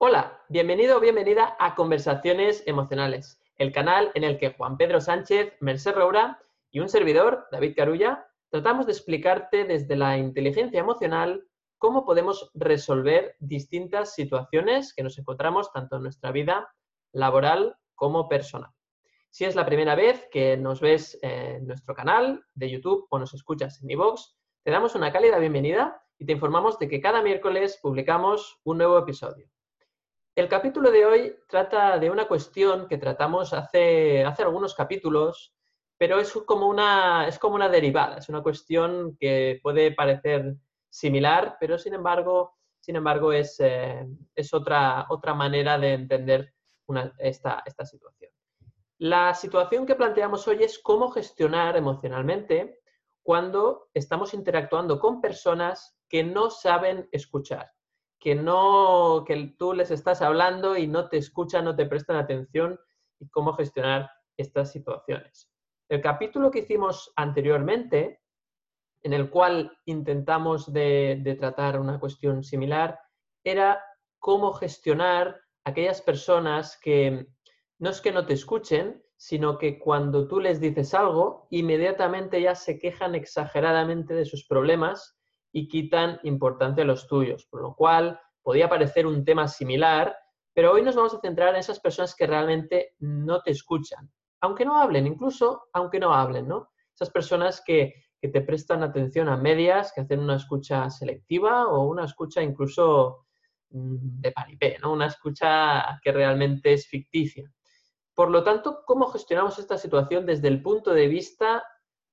Hola, bienvenido o bienvenida a Conversaciones Emocionales, el canal en el que Juan Pedro Sánchez, Merced Roura y un servidor, David Carulla, tratamos de explicarte desde la inteligencia emocional cómo podemos resolver distintas situaciones que nos encontramos tanto en nuestra vida laboral como personal. Si es la primera vez que nos ves en nuestro canal de YouTube o nos escuchas en iVoox, te damos una cálida bienvenida y te informamos de que cada miércoles publicamos un nuevo episodio. El capítulo de hoy trata de una cuestión que tratamos hace, hace algunos capítulos, pero es como, una, es como una derivada, es una cuestión que puede parecer similar, pero sin embargo, sin embargo es, eh, es otra, otra manera de entender esta, esta situación. La situación que planteamos hoy es cómo gestionar emocionalmente cuando estamos interactuando con personas que no saben escuchar, que no que tú les estás hablando y no te escuchan, no te prestan atención y cómo gestionar estas situaciones. El capítulo que hicimos anteriormente, en el cual intentamos de, de tratar una cuestión similar, era cómo gestionar aquellas personas que no es que no te escuchen, sino que cuando tú les dices algo, inmediatamente ya se quejan exageradamente de sus problemas y quitan importancia a los tuyos, por lo cual podía parecer un tema similar, pero hoy nos vamos a centrar en esas personas que realmente no te escuchan, aunque no hablen, incluso aunque no hablen, ¿no? Esas personas que, que te prestan atención a medias, que hacen una escucha selectiva o una escucha incluso mm, de paripé, ¿no? Una escucha que realmente es ficticia. Por lo tanto, ¿cómo gestionamos esta situación desde el punto de vista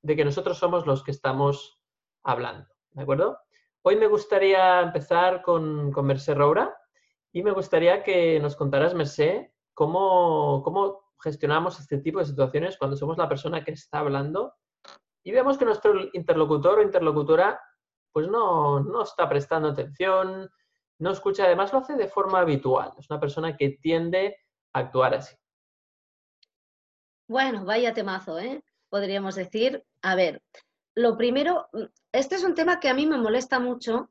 de que nosotros somos los que estamos hablando? ¿De acuerdo? Hoy me gustaría empezar con, con Roura y me gustaría que nos contaras, Merced, cómo, cómo gestionamos este tipo de situaciones cuando somos la persona que está hablando y vemos que nuestro interlocutor o interlocutora pues no, no está prestando atención, no escucha, además lo hace de forma habitual. Es una persona que tiende a actuar así. Bueno, vaya temazo, ¿eh? Podríamos decir. A ver, lo primero, este es un tema que a mí me molesta mucho.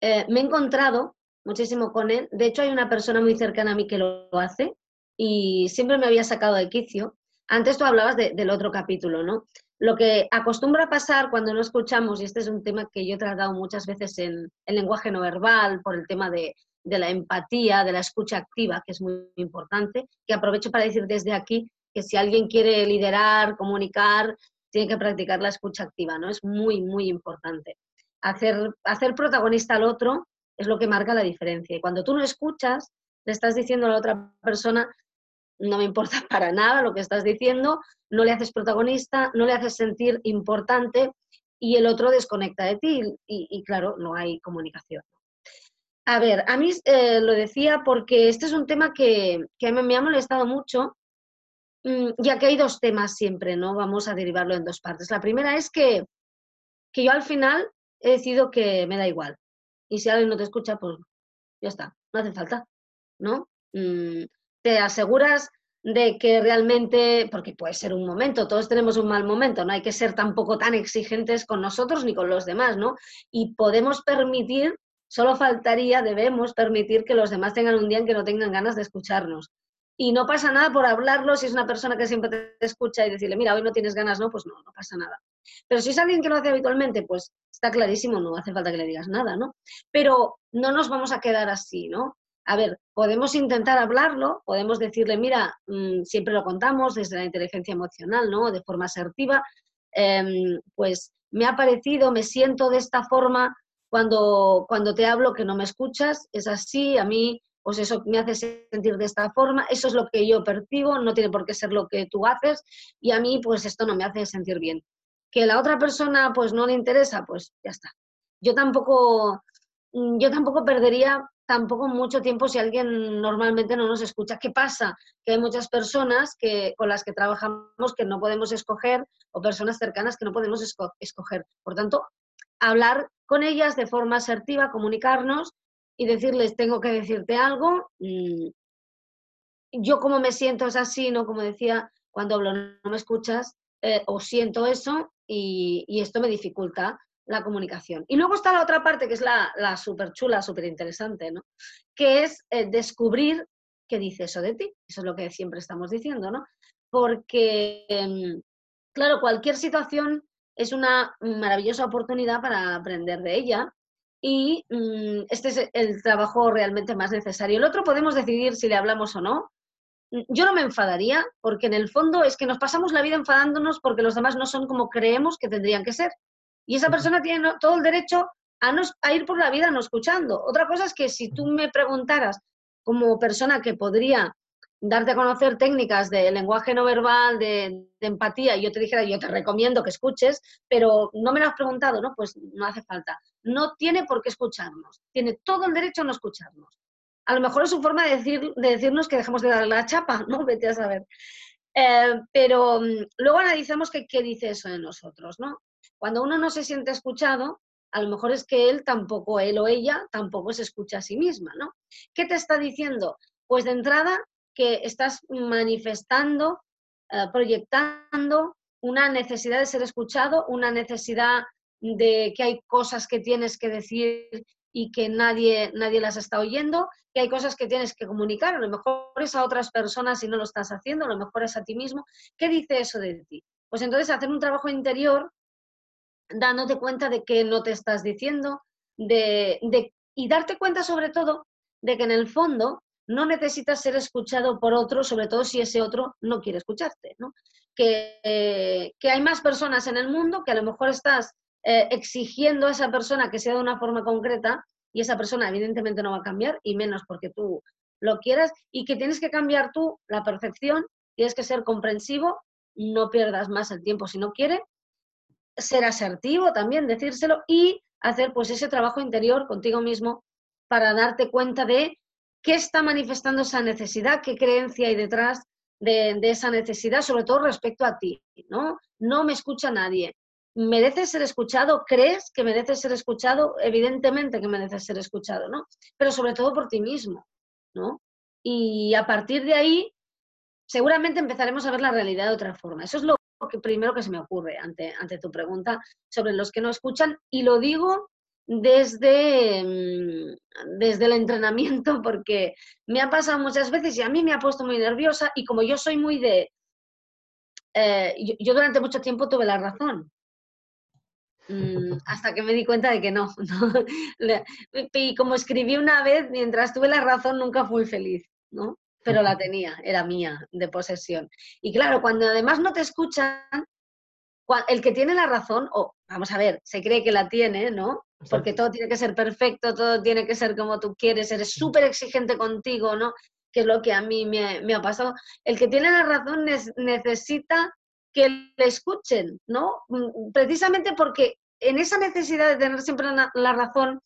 Eh, me he encontrado muchísimo con él. De hecho, hay una persona muy cercana a mí que lo hace y siempre me había sacado de quicio. Antes tú hablabas del otro capítulo, ¿no? Lo que acostumbra pasar cuando no escuchamos, y este es un tema que yo he tratado muchas veces en el lenguaje no verbal, por el tema de, de la empatía, de la escucha activa, que es muy importante, que aprovecho para decir desde aquí que si alguien quiere liderar, comunicar, tiene que practicar la escucha activa, ¿no? Es muy, muy importante. Hacer, hacer protagonista al otro es lo que marca la diferencia. Y cuando tú no escuchas, le estás diciendo a la otra persona, no me importa para nada lo que estás diciendo, no le haces protagonista, no le haces sentir importante y el otro desconecta de ti y, claro, no hay comunicación. A ver, a mí eh, lo decía porque este es un tema que, que me ha molestado mucho Mm, ya que hay dos temas siempre, ¿no? Vamos a derivarlo en dos partes. La primera es que, que yo al final he decidido que me da igual. Y si alguien no te escucha, pues ya está, no hace falta, ¿no? Mm, te aseguras de que realmente, porque puede ser un momento, todos tenemos un mal momento, no hay que ser tampoco tan exigentes con nosotros ni con los demás, ¿no? Y podemos permitir, solo faltaría, debemos permitir que los demás tengan un día en que no tengan ganas de escucharnos y no pasa nada por hablarlo si es una persona que siempre te escucha y decirle, mira, hoy no tienes ganas, no, pues no, no pasa nada. Pero si es alguien que lo hace habitualmente, pues está clarísimo, no hace falta que le digas nada, ¿no? Pero no nos vamos a quedar así, ¿no? A ver, podemos intentar hablarlo, podemos decirle, mira, mm, siempre lo contamos desde la inteligencia emocional, ¿no? De forma asertiva, em, pues me ha parecido, me siento de esta forma cuando, cuando te hablo que no me escuchas, es así, a mí pues eso me hace sentir de esta forma, eso es lo que yo percibo, no tiene por qué ser lo que tú haces y a mí pues esto no me hace sentir bien. Que la otra persona pues no le interesa, pues ya está. Yo tampoco, mm, yo tampoco perdería tampoco mucho tiempo si alguien normalmente no nos escucha. ¿Qué pasa? Que hay muchas personas que, con las que trabajamos que no podemos escoger o personas cercanas que no podemos escoger. Por tanto, hablar con ellas de forma asertiva, comunicarnos y decirles, tengo que decirte algo. Yo como me siento es así, ¿no? Como decía, cuando hablo no me escuchas, eh, o siento eso y, esto me dificulta la comunicación. Y luego está la otra parte, que es la, la súper chula, súper interesante, ¿no? Que es eh, descubrir qué dice eso de ti. Eso es lo que siempre estamos diciendo, ¿no? Porque, em, claro, cualquier situación es una maravillosa oportunidad para aprender de ella y mm, este es el trabajo realmente más necesario. El otro podemos decidir si le hablamos o no. Mm, yo no me enfadaría porque en el fondo es que nos pasamos la vida enfadándonos porque los demás no son como creemos que tendrían que ser. Y esa persona tiene todo el derecho a, a ir por la vida no escuchando. Otra cosa es que si tú me preguntaras como persona que podría darte a conocer técnicas de lenguaje no verbal, de, empatía, y yo te dijera, yo te recomiendo que escuches, pero no me lo has preguntado, ¿no? Pues no hace falta. No tiene por qué escucharnos, tiene todo el derecho a no escucharnos. A lo mejor es su forma de, decir, de decirnos que dejemos de darle la chapa, ¿no? Vete a saber. Eh, pero mm, luego analizamos qué dice eso de nosotros, ¿no? Cuando uno no se siente escuchado, a lo mejor es que él tampoco, él o ella, tampoco se escucha a sí misma, ¿no? ¿Qué te está diciendo? Pues de entrada que estás manifestando, eh, proyectando una necesidad de ser escuchado, una necesidad de que hay cosas que tienes que decir y que nadie, nadie las está oyendo, que hay cosas que tienes que comunicar, a lo mejor es a otras personas y no lo estás haciendo, a lo mejor es a ti mismo. ¿Qué dice eso de ti? Pues entonces hacer un trabajo interior dándote cuenta de que no te estás diciendo, de, y darte cuenta sobre todo de que en el fondo no necesitas ser escuchado por otro, sobre todo si ese otro no quiere escucharte, ¿no? Que, que hay más personas en el mundo que a lo mejor estás eh, exigiendo a esa persona que sea de una forma concreta y esa persona evidentemente no va a cambiar y menos porque tú lo quieras y que tienes que cambiar tú la percepción, tienes que ser comprensivo, no pierdas más el tiempo si no quiere, ser asertivo también, decírselo y hacer pues ese trabajo interior contigo mismo para darte cuenta de qué está manifestando esa necesidad, qué creencia hay detrás de, esa necesidad, sobre todo respecto a ti, ¿no? No me escucha nadie. ¿Mereces ser escuchado? ¿Crees que mereces ser escuchado? Evidentemente que mereces ser escuchado, ¿no? Pero sobre todo por ti mismo, ¿no? Y a partir de ahí, seguramente empezaremos a ver la realidad de otra forma. Eso es lo que primero que se me ocurre ante, ante tu pregunta sobre los que no escuchan. Y lo digo desde, mm, desde el entrenamiento porque me ha pasado muchas veces y a mí me ha puesto muy nerviosa y como yo soy muy de... Eh, yo, durante mucho tiempo tuve la razón. Mm, hasta que me di cuenta de que no, Y como escribí una vez, mientras tuve la razón nunca fui feliz, ¿no? Pero la tenía, era mía, de posesión. Y claro, cuando además no te escuchan, el que tiene la razón, o vamos a ver, se cree que la tiene, ¿no? Porque todo tiene que ser perfecto, todo tiene que ser como tú quieres, eres súper exigente contigo, ¿no? Que es lo que a mí me, ha pasado. El que tiene la razón necesita que le escuchen, ¿no? Mm, precisamente porque en esa necesidad de tener siempre la, razón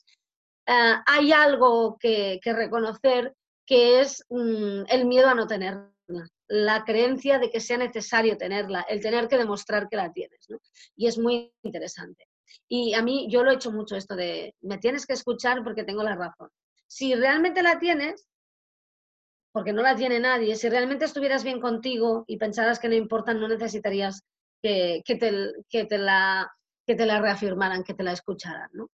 eh, hay algo que, reconocer que es mm, el miedo a no tenerla la creencia de que sea necesario tenerla, el tener que demostrar que la tienes. ¿no? Y es muy interesante. Y a mí, yo lo he hecho mucho esto de, me tienes que escuchar porque tengo la razón. Si realmente la tienes, porque no la tiene nadie, si realmente estuvieras bien contigo y pensaras que no importa, no necesitarías que, te, que, te, la, que te la reafirmaran, que te la escucharan. ¿no?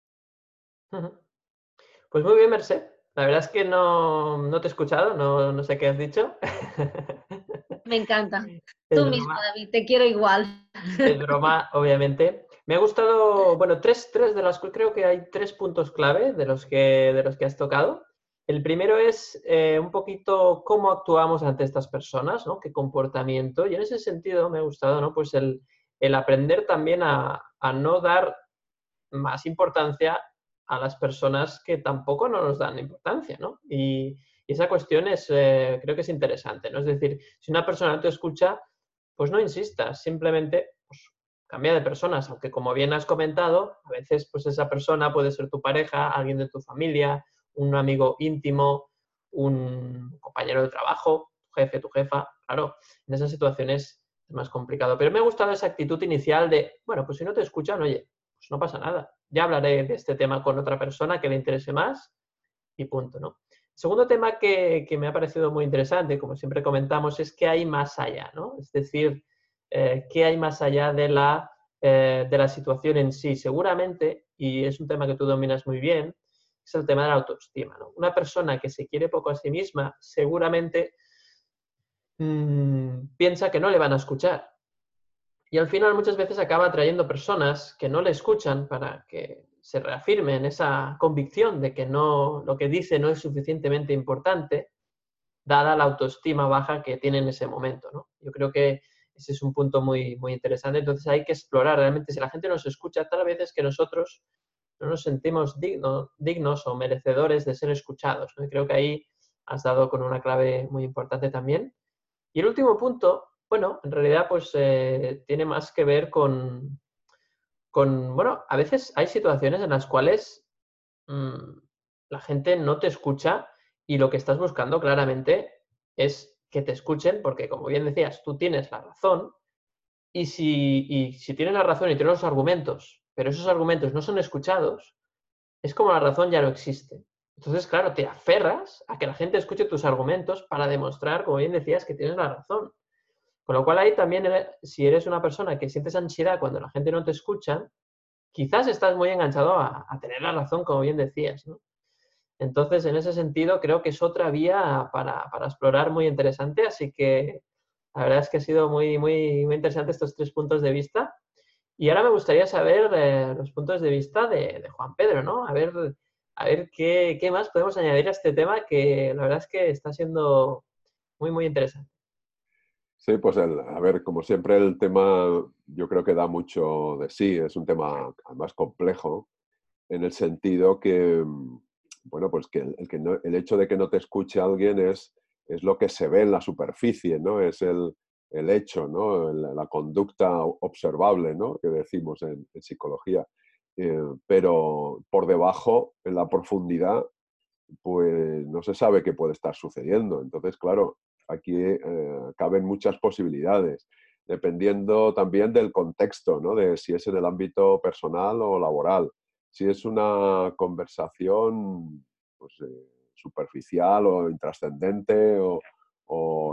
Pues muy bien, Merced. La verdad es que no, no te he escuchado, no, no, sé qué has dicho. Me encanta. Tú mismo, David, te quiero igual. Es broma, obviamente. Me ha gustado, bueno, tres, tres de las creo que hay tres puntos clave de los que, de los que has tocado. El primero es eh, un poquito cómo actuamos ante estas personas, ¿no? Qué comportamiento. Y en ese sentido me ha gustado, ¿no? Pues el, el aprender también a, a no dar más importancia a las personas que tampoco no nos dan importancia, ¿no? Y, esa cuestión es, eh, creo que es interesante, ¿no? Es decir, si una persona te escucha, pues no insistas, simplemente pues, cambia de personas, aunque como bien has comentado, a veces pues esa persona puede ser tu pareja, alguien de tu familia, un amigo íntimo, un compañero de trabajo, tu jefe, tu jefa, claro, en esas situaciones es más complicado. Pero me ha gustado esa actitud inicial de, bueno, pues si no te escuchan, oye, pues no pasa nada, ya hablaré de este tema con otra persona que le interese más y punto, ¿no? segundo tema que, me ha parecido muy interesante, como siempre comentamos, es que hay más allá, ¿no? Es decir, eh, ¿qué hay más allá de la eh, de la situación en sí, seguramente, y es un tema que tú dominas muy bien, es el tema de la autoestima. Una persona que se quiere poco a sí misma, seguramente mm, piensa que no le van a escuchar. Y al final muchas veces acaba atrayendo personas que no le escuchan para que se reafirme en esa convicción de que no, lo que dice no es suficientemente importante, dada la autoestima baja que tiene en ese momento. ¿no? Yo creo que ese es un punto muy, muy interesante. Entonces hay que explorar realmente si la gente nos escucha, tal vez es que nosotros no nos sentimos dignos o merecedores de ser escuchados. Y creo que ahí has dado con una clave muy importante también. Y el último punto, bueno, en realidad pues eh, tiene más que ver con, con, bueno, a veces hay situaciones en las cuales mm, la gente no te escucha y lo que estás buscando claramente es que te escuchen, porque como bien decías, tú tienes la razón, y si, si tienes la razón y tienes los argumentos, pero esos argumentos no son escuchados, es como la razón ya no existe. Entonces, claro, te aferras a que la gente escuche tus argumentos para demostrar, como bien decías, que tienes la razón. Con lo cual ahí también, eh, si eres una persona que sientes ansiedad cuando la gente no te escucha, quizás estás muy enganchado a, tener la razón, como bien decías. Entonces, en ese sentido, creo que es otra vía para, explorar muy interesante. Así que la verdad es que ha sido muy, muy interesante estos tres puntos de vista. Y ahora me gustaría saber eh, los puntos de vista de, Juan Pedro, ¿no? A ver, a ver qué, qué, más podemos añadir a este tema que la verdad es que está siendo muy, muy interesante. Sí, pues a ver, como siempre el tema yo creo que da mucho de sí, es un tema además complejo en el sentido que, bueno, pues que, el, que el hecho de que no te escuche alguien es, es lo que se ve en la superficie, ¿no? Es el, el hecho, ¿no? La, conducta observable, ¿no? Que decimos en, psicología. Eh, pero por debajo, en la profundidad, pues no se sabe qué puede estar sucediendo. Entonces, claro, aquí eh, caben muchas posibilidades, dependiendo también del contexto, ¿no? De si es en el ámbito personal o laboral si es una conversación pues, eh, superficial o intrascendente o,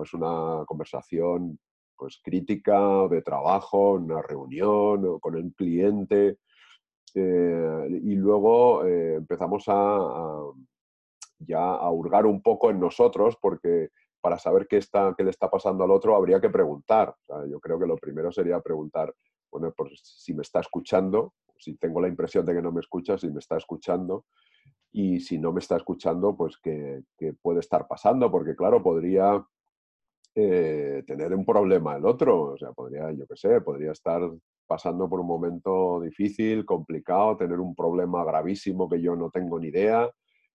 es una conversación pues, crítica de trabajo, una reunión con el cliente. Eh, y luego eh, empezamos a, ya a hurgar un poco en nosotros porque para saber qué, está, qué le está pasando al otro habría que preguntar. yo creo que lo primero sería preguntar, bueno, pues si me está escuchando, si tengo la impresión de que no me escucha, si me está escuchando y si no me está escuchando, pues qué, puede estar pasando, porque claro, podría eh, tener un problema el otro, o sea, podría, yo qué sé, podría estar pasando por un momento difícil, complicado, tener un problema gravísimo que yo no tengo ni idea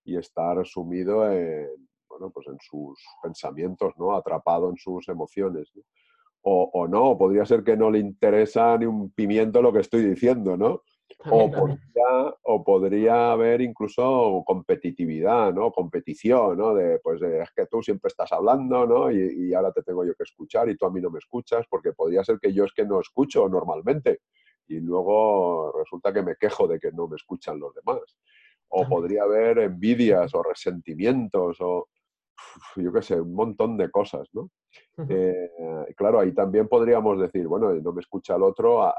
y estar sumido en, bueno, pues en sus pensamientos, ¿no? Atrapado en sus emociones. O, o, no, podría ser que no le interesa ni un pimiento lo que estoy diciendo, ¿no? O podría, o podría haber incluso competitividad, ¿no? Competición, ¿no? De, pues es que tú siempre estás hablando, ¿no? Y, ahora te tengo yo que escuchar y tú a mí no me escuchas, porque podría ser que yo es que no escucho normalmente y luego resulta que me quejo de que no me escuchan los demás. O podría haber envidias o resentimientos o, yo qué sé, un montón de cosas, ¿no? Eh, claro, ahí también podríamos decir, bueno, no me escucha el otro,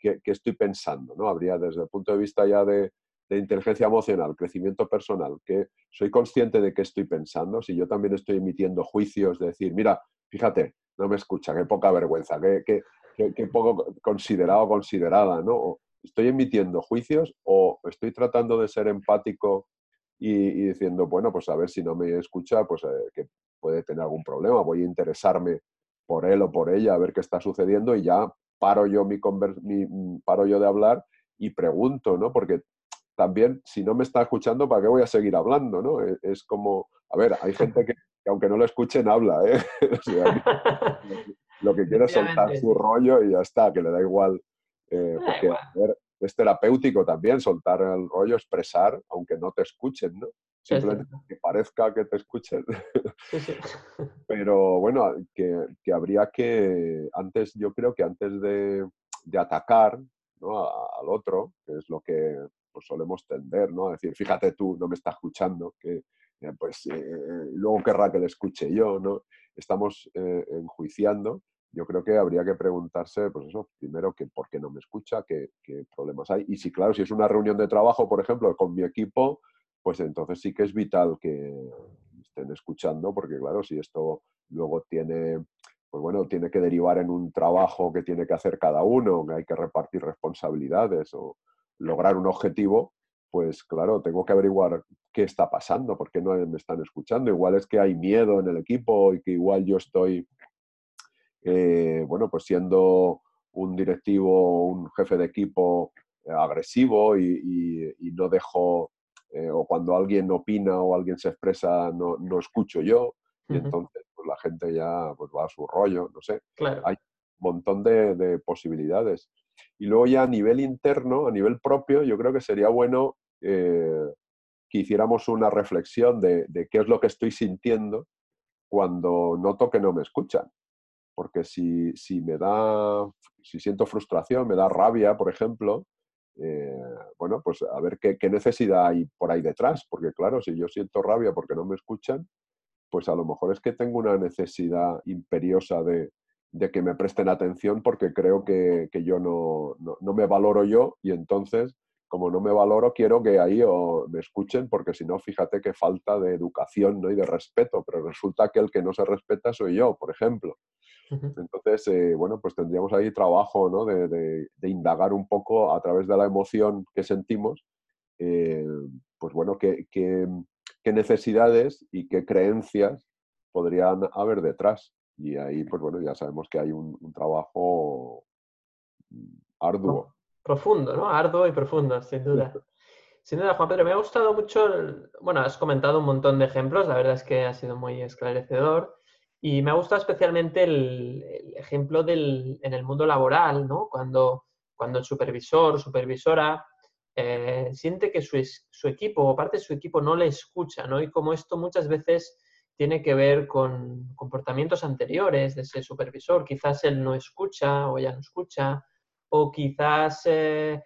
¿qué, estoy pensando? ¿no? Habría desde el punto de vista ya de, inteligencia emocional, crecimiento personal, que soy consciente de qué estoy pensando, si yo también estoy emitiendo juicios de decir, mira, fíjate, no me escucha, qué poca vergüenza, qué, qué, poco considerado considerada, ¿no? ¿Estoy emitiendo juicios o estoy tratando de ser empático y, diciendo, bueno, pues a ver si no me escucha, pues eh, que puede tener algún problema, voy a interesarme por él o por ella, a ver qué está sucediendo y ya paro yo, mi, mm, paro yo de hablar y pregunto, ¿no? Porque también, si no me está escuchando, ¿para qué voy a seguir hablando, no? E, es, como, a ver, hay gente que, aunque no lo escuchen, habla, ¿eh? lo que quiere es soltar su rollo y ya está, que le da igual. Eh, porque, a ver, es terapéutico también soltar el rollo, expresar, aunque no te escuchen, ¿no? Simplemente que parezca que te escuchen. Pero bueno, que, habría que, antes, yo creo que antes de, atacar ¿no? al otro, que es lo que pues, solemos tender, ¿no? A decir, fíjate tú, no me está escuchando, que eh, pues eh, luego querrá que le escuche yo, ¿no? Estamos eh, enjuiciando yo creo que habría que preguntarse, pues eso, primero, que por qué no me escucha, qué, qué problemas hay. Y si, claro, si es una reunión de trabajo, por ejemplo, con mi equipo, pues entonces sí que es vital que estén escuchando, porque claro, si esto luego tiene, pues bueno, tiene que derivar en un trabajo que tiene que hacer cada uno, que hay que repartir responsabilidades o lograr un objetivo, pues claro, tengo que averiguar qué está pasando, por qué no me están escuchando. Igual es que hay miedo en el equipo y que igual yo estoy, eh, bueno, pues siendo un directivo, un jefe de equipo eh, agresivo y, no dejo eh, o cuando alguien opina o alguien se expresa, no, no escucho yo, y entonces pues, la gente ya pues, va a su rollo, no sé. Hay un montón de, posibilidades. Y luego ya a nivel interno, a nivel propio, yo creo que sería bueno eh, que hiciéramos una reflexión de, de, qué es lo que estoy sintiendo cuando noto que no me escuchan. Porque si, si me da, si siento frustración, me da rabia, por ejemplo, eh, bueno, pues a ver qué, necesidad hay por ahí detrás, porque claro, si yo siento rabia porque no me escuchan, pues a lo mejor es que tengo una necesidad imperiosa de, que me presten atención porque creo que, yo no, no, me valoro yo y entonces, como no me valoro, quiero que ahí o me escuchen porque si no, fíjate qué falta de educación ¿no? y de respeto, pero resulta que el que no se respeta soy yo, por ejemplo. Entonces, eh, bueno, pues tendríamos ahí trabajo ¿no? de, indagar un poco a través de la emoción que sentimos, eh, pues bueno, qué, qué, necesidades y qué creencias podrían haber detrás. Y ahí, pues bueno, ya sabemos que hay un, trabajo arduo. Profundo, ¿no? Arduo y profundo, sin duda. Sin duda, Juan Pedro, me ha gustado mucho, bueno, has comentado un montón de ejemplos, la verdad es que ha sido muy esclarecedor. Y me ha gustado especialmente el, ejemplo del, en el mundo laboral, ¿no? Cuando, cuando el supervisor o supervisora eh, siente que su, su, equipo o parte de su equipo no le escucha, ¿no? Y como esto muchas veces tiene que ver con comportamientos anteriores de ese supervisor. Quizás él no escucha o ella no escucha, o quizás eh,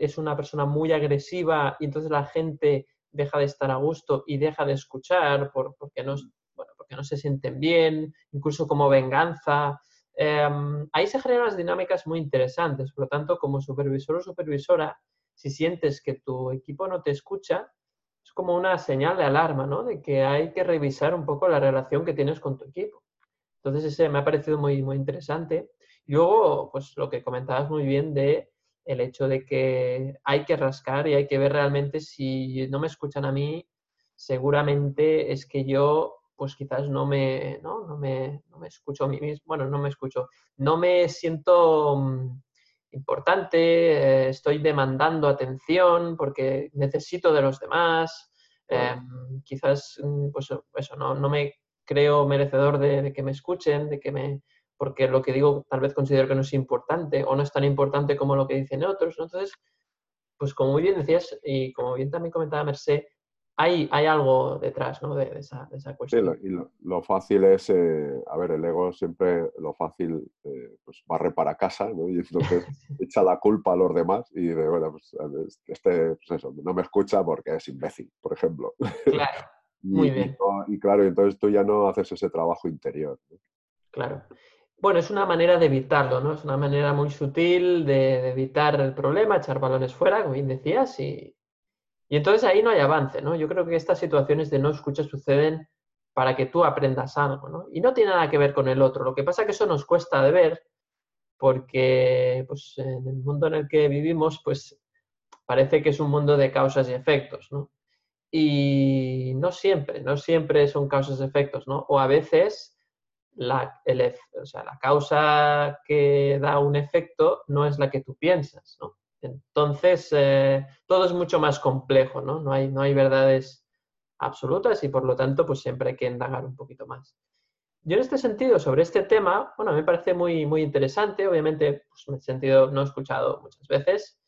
es una persona muy agresiva y entonces la gente deja de estar a gusto y deja de escuchar por, porque no, que no se sienten bien, incluso como venganza. Em, ahí se generan las dinámicas muy interesantes. Por lo tanto, como supervisor o supervisora, si sientes que tu equipo no te escucha, es como una señal de alarma, ¿no? De que hay que revisar un poco la relación que tienes con tu equipo. Entonces, ese me ha parecido muy, muy interesante. Luego, pues lo que comentabas muy bien de el hecho de que hay que rascar y hay que ver realmente si no me escuchan a mí, seguramente es que yo pues quizás no me, ¿no? No me, no me escucho a mí mismo, bueno, no me escucho, no me siento mm, importante, eh, estoy demandando atención porque necesito de los demás, em, quizás, mm, pues eso, no, no me creo merecedor de, que me escuchen, de que me, porque lo que digo tal vez considero que no es importante o no es tan importante como lo que dicen otros, Entonces, pues como muy bien decías y como bien también comentaba Merced, hay, hay algo detrás ¿no? de, esa, de, esa, cuestión. Sí, lo, y lo, fácil es, eh, a ver, el ego siempre lo fácil eh, pues barre para casa ¿no? y entonces echa la culpa a los demás y de, bueno, pues este, pues eso, no me escucha porque es imbécil, por ejemplo. Claro, muy bien. Y, claro, entonces tú ya no haces ese trabajo interior. Claro. Bueno, es una manera de evitarlo, ¿no? Es una manera muy sutil de, evitar el problema, echar balones fuera, como bien decías, y, y entonces ahí no hay avance, ¿no? Yo creo que estas situaciones de no escucha suceden para que tú aprendas algo, ¿no? Y no tiene nada que ver con el otro. Lo que pasa es que eso nos cuesta de ver porque pues, en el mundo en el que vivimos, pues parece que es un mundo de causas y efectos, ¿no? Y no siempre, no siempre son causas y efectos, ¿no? O a veces la, o sea, la causa que da un efecto no es la que tú piensas, ¿no? Entonces, eh, todo es mucho más complejo, ¿no? No hay, no hay verdades absolutas y por lo tanto, pues siempre hay que indagar un poquito más. Yo en este sentido, sobre este tema, bueno, me parece muy, muy interesante. Obviamente, pues en el sentido no he escuchado muchas veces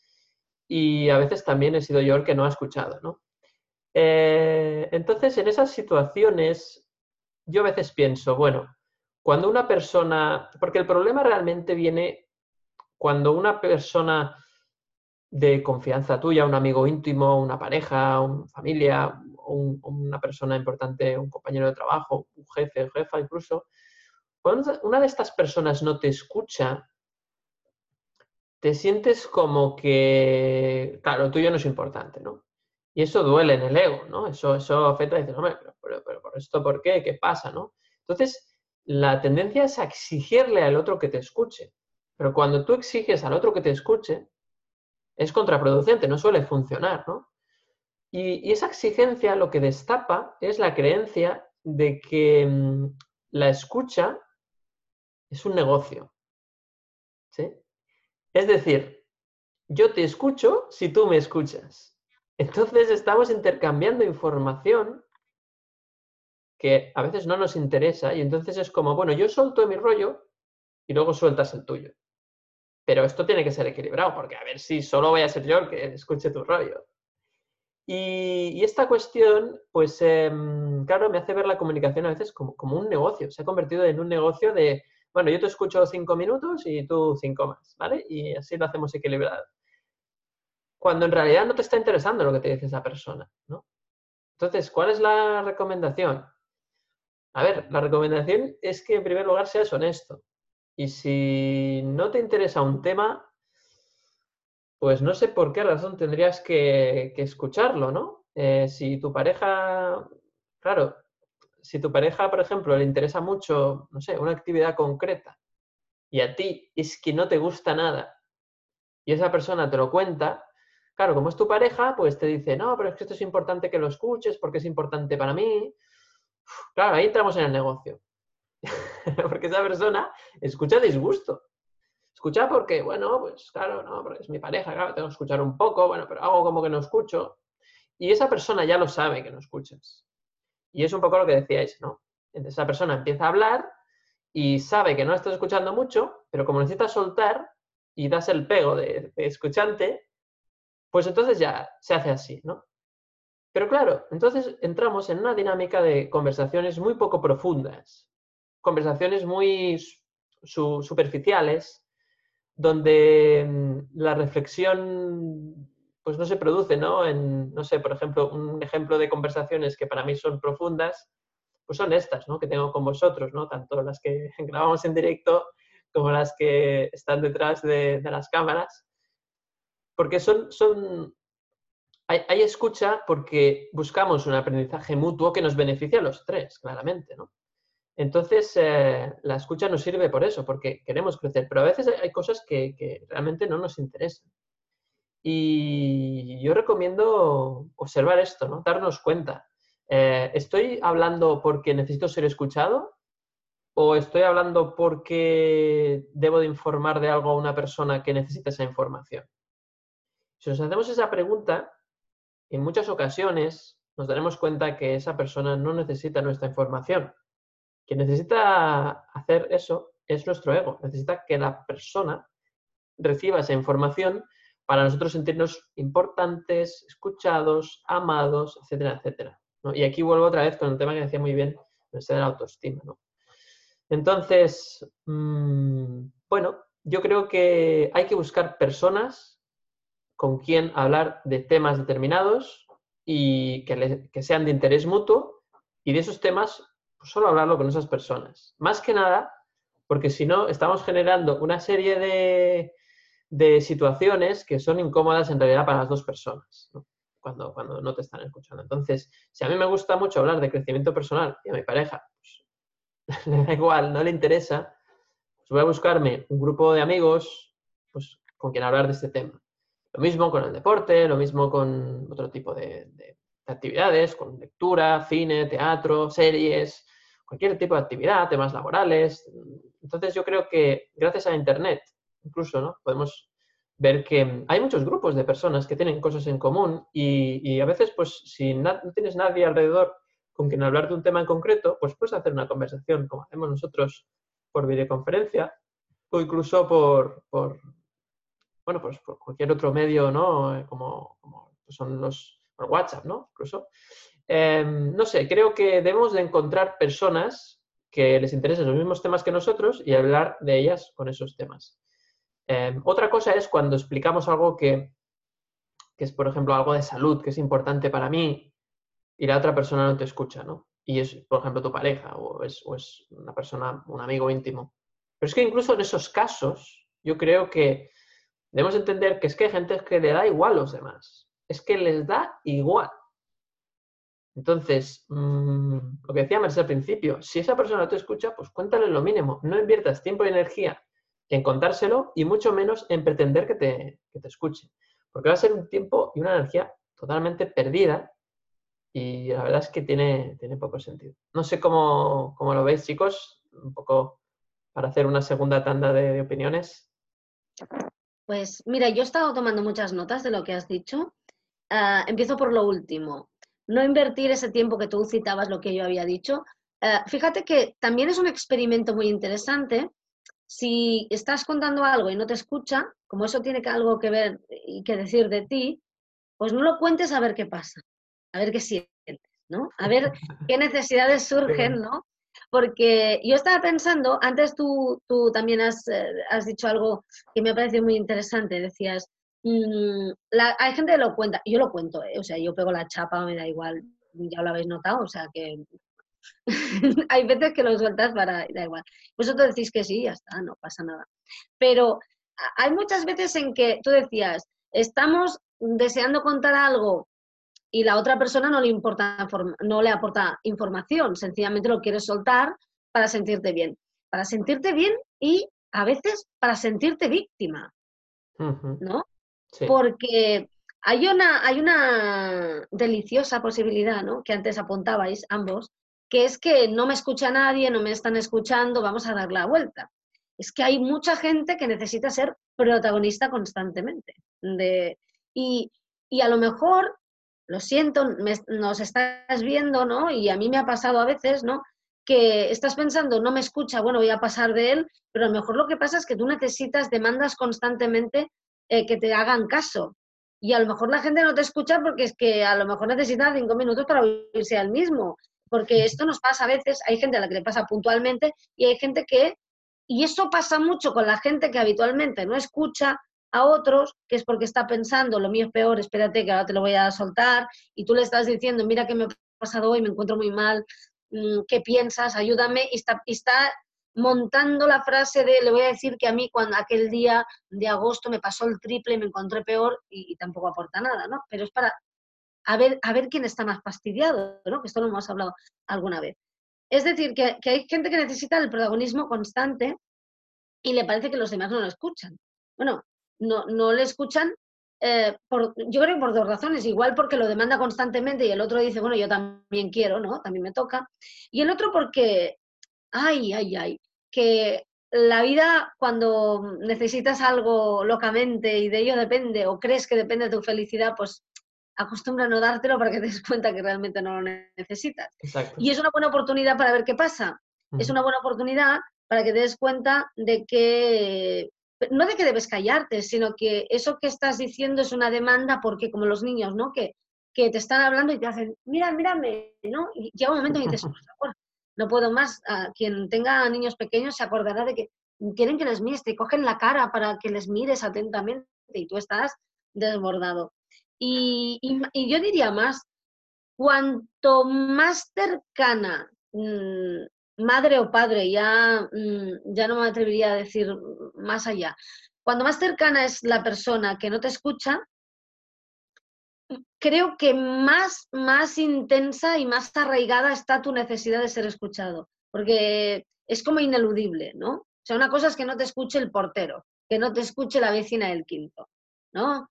y a veces también he sido yo el que no ha escuchado, ¿no? Eh, entonces, en esas situaciones, yo a veces pienso, bueno, cuando una persona, porque el problema realmente viene cuando una persona de confianza tuya, un amigo íntimo, una pareja, una familia, una persona importante, un compañero de trabajo, un jefe, jefa incluso, cuando una de estas personas no te escucha, te sientes como que, claro, lo tuyo no es importante, ¿no? Y eso duele en el ego, ¿no? Eso, eso afecta y dices, hombre, pero, pero, por esto, ¿por qué? ¿Qué pasa, no? Entonces, la tendencia es a exigirle al otro que te escuche. Pero cuando tú exiges al otro que te escuche, es contraproducente, no suele funcionar, ¿no? Y, esa exigencia lo que destapa es la creencia de que mm, la escucha es un negocio. ¿Sí? Es decir, yo te escucho si tú me escuchas. Entonces estamos intercambiando información que a veces no nos interesa y entonces es como, bueno, yo suelto mi rollo y luego sueltas el tuyo. Pero esto tiene que ser equilibrado, porque a ver si solo voy a ser yo el que escuche tu rollo. Y, esta cuestión, pues em, claro, me hace ver la comunicación a veces como, como, un negocio. Se ha convertido en un negocio de, bueno, yo te escucho cinco minutos y tú cinco más, ¿vale? Y así lo hacemos equilibrado cuando en realidad no te está interesando lo que te dice esa persona, ¿no? Entonces, ¿cuál es la recomendación? A ver, la recomendación es que en primer lugar seas honesto. Y si no te interesa un tema, pues no sé por qué razón tendrías que, escucharlo, ¿no? Eh, si tu pareja, claro, si tu pareja, por ejemplo, le interesa mucho, no sé, una actividad concreta y a ti es que no te gusta nada y esa persona te lo cuenta, Claro, como es tu pareja, pues te dice, no, pero es que esto es importante que lo escuches porque es importante para mí. Claro, ahí entramos en el negocio. porque esa persona escucha disgusto. Escucha porque, bueno, pues claro, no, porque es mi pareja, claro, tengo que escuchar un poco, bueno, pero hago como que no escucho. Y esa persona ya lo sabe que no escuchas. Y es un poco lo que decíais, ¿no? Entonces esa persona empieza a hablar y sabe que no estás escuchando mucho, pero como necesitas soltar y das el pego de escuchante, pues entonces ya se hace así, ¿no? Pero claro, entonces entramos en una dinámica de conversaciones muy poco profundas, conversaciones muy superficiales, donde mm, la reflexión pues no se produce, ¿no? En, no sé, por ejemplo, un ejemplo de conversaciones que para mí son profundas, pues son estas, ¿no? Que tengo con vosotros, ¿no? Tanto las que grabamos en directo como las que están detrás de las cámaras porque son, son hay, escucha porque buscamos un aprendizaje mutuo que nos beneficia a los tres, claramente, ¿no? Entonces, eh, la escucha nos sirve por eso, porque queremos crecer, pero a veces hay cosas que, realmente no nos interesan. Y yo recomiendo observar esto, ¿no? Darnos cuenta. Eh, ¿Estoy hablando porque necesito ser escuchado? ¿O estoy hablando porque debo de informar de algo a una persona que necesita esa información? Si nos hacemos esa pregunta, en muchas ocasiones nos daremos cuenta que esa persona no necesita nuestra información. Quien necesita hacer eso es nuestro ego. Necesita que la persona reciba esa información para nosotros sentirnos importantes, escuchados, amados, etcétera, etcétera. Y aquí vuelvo otra vez con el tema que decía muy bien, de la autoestima. Entonces, mm, bueno, yo creo que hay que buscar personas con quién hablar de temas determinados y que, sean de interés mutuo y de esos temas pues solo hablarlo con esas personas. Más que nada, porque si no, estamos generando una serie de, situaciones que son incómodas en realidad para las dos personas, Cuando, cuando no te están escuchando. Entonces, si a mí me gusta mucho hablar de crecimiento personal y a mi pareja pues, le da igual, no le interesa, pues voy a buscarme un grupo de amigos pues, con quien hablar de este tema. Lo mismo con el deporte, lo mismo con otro tipo de, actividades, con lectura, cine, teatro, series, cualquier tipo de actividad, temas laborales. Entonces yo creo que gracias a Internet, incluso, ¿no? Podemos ver que hay muchos grupos de personas que tienen cosas en común y, a veces, pues, si no tienes nadie alrededor con quien hablar de un tema en concreto, pues puedes hacer una conversación como hacemos nosotros por videoconferencia o incluso por, por bueno, pues por cualquier otro medio, ¿no? Eh, como, son los WhatsApp, ¿no? Incluso. Em, no sé, creo que debemos de encontrar personas que les interesen los mismos temas que nosotros y hablar de ellas con esos temas. Em, otra cosa es cuando explicamos algo que, que, es, por ejemplo, algo de salud, que es importante para mí, y la otra persona no te escucha, ¿no? y es, por ejemplo, tu pareja o es, o es una persona, un amigo íntimo. Pero es que incluso en esos casos, yo creo que debemos entender que es que hay gente que le da igual a los demás. Es que les da igual. Entonces, mm, lo que decía Mercedes al principio, si esa persona no te escucha, pues cuéntale lo mínimo. No inviertas tiempo y energía en contárselo y mucho menos en pretender que te, que te escuche. Porque va a ser un tiempo y una energía totalmente perdida y la verdad es que tiene, tiene poco sentido. No sé cómo, cómo lo veis, chicos, un poco para hacer una segunda tanda de, opiniones. Pues mira, yo he estado tomando muchas notas de lo que has dicho. Ah, empiezo por lo último. No invertir ese tiempo que tú citabas, lo que yo había dicho. Ah, fíjate que también es un experimento muy interesante. Si estás contando algo y no te escucha, como eso tiene algo que ver y que decir de ti, pues no lo cuentes a ver qué pasa a ver qué sientes, ¿no? A ver qué necesidades surgen, ¿no? Porque yo estaba pensando, antes tú, tú también has, eh, has dicho algo que me ha parecido muy interesante, decías, mm, hay gente que lo cuenta, yo lo cuento, ¿eh? o sea, yo pego la chapa, me da igual, ya lo habéis notado, o sea que hay veces que lo sueltas para, da igual. Vosotros decís que sí, ya está, no pasa nada. Pero hay muchas veces en que tú decías, estamos deseando contar algo y la otra persona no le, importa, no le aporta información, sencillamente lo quiere soltar para sentirte bien. Para sentirte bien y a veces para sentirte víctima, ¿no? Porque hay una, hay una deliciosa posibilidad, ¿no? Que antes apuntabais ambos, que es que no me escucha nadie, no me están escuchando, vamos a dar la vuelta. Es que hay mucha gente que necesita ser protagonista constantemente. De, y, y a lo mejor lo siento, nos estás viendo, ¿no? Y a mí me ha pasado a veces, ¿no? Que estás pensando, no me escucha, bueno, voy a pasar de él, pero a lo mejor lo que pasa es que tú necesitas, demandas constantemente eh, que te hagan caso. Y a lo mejor la gente no te escucha porque es que a lo mejor necesita cinco minutos para oírse al mismo. Porque esto nos pasa a veces, hay gente a la que le pasa puntualmente y hay gente que, y eso pasa mucho con la gente que habitualmente no escucha, a otros, que es porque está pensando, lo mío es peor, espérate que ahora te lo voy a soltar, y tú le estás diciendo, mira que me ha pasado hoy, me encuentro muy mal, mm, ¿qué piensas? Ayúdame, y está, está montando la frase de, le voy a decir que a mí cuando aquel día de agosto me pasó el triple, me encontré peor, y, tampoco aporta nada, ¿no? Pero es para a ver, a ver quién está más fastidiado, ¿no? Que esto lo hemos hablado alguna vez. Es decir, que, que hay gente que necesita el protagonismo constante y le parece que los demás no lo escuchan. Bueno, no, no le escuchan, eh, por, yo creo que por dos razones. Igual porque lo demanda constantemente y el otro dice, bueno, yo también quiero, ¿no? También me toca. Y el otro porque, ay, ay, ay, que la vida cuando necesitas algo locamente y de ello depende o crees que depende de tu felicidad, pues acostumbra a no dártelo para que te des cuenta que realmente no lo necesitas. Y es una buena oportunidad para ver qué pasa. Es una buena oportunidad para que te des cuenta de que no de que debes callarte, sino que eso que estás diciendo es una demanda porque como los niños, ¿no? Que, que te están hablando y te hacen, mira, mírame, ¿no? Y llega un momento y dices, por favor, no puedo más. A quien tenga niños pequeños se acordará de que quieren que les mires, te cogen la cara para que les mires atentamente y tú estás desbordado. Y, y, yo diría más, cuanto más cercana mm, madre o padre, ya, mm, ya no me atrevería a decir más allá. Cuando más cercana es la persona que no te escucha, creo que más, más intensa y más arraigada está tu necesidad de ser escuchado, porque es como ineludible, ¿no? O sea, una cosa es que no te escuche el portero, que no te escuche la vecina del quinto, ¿no?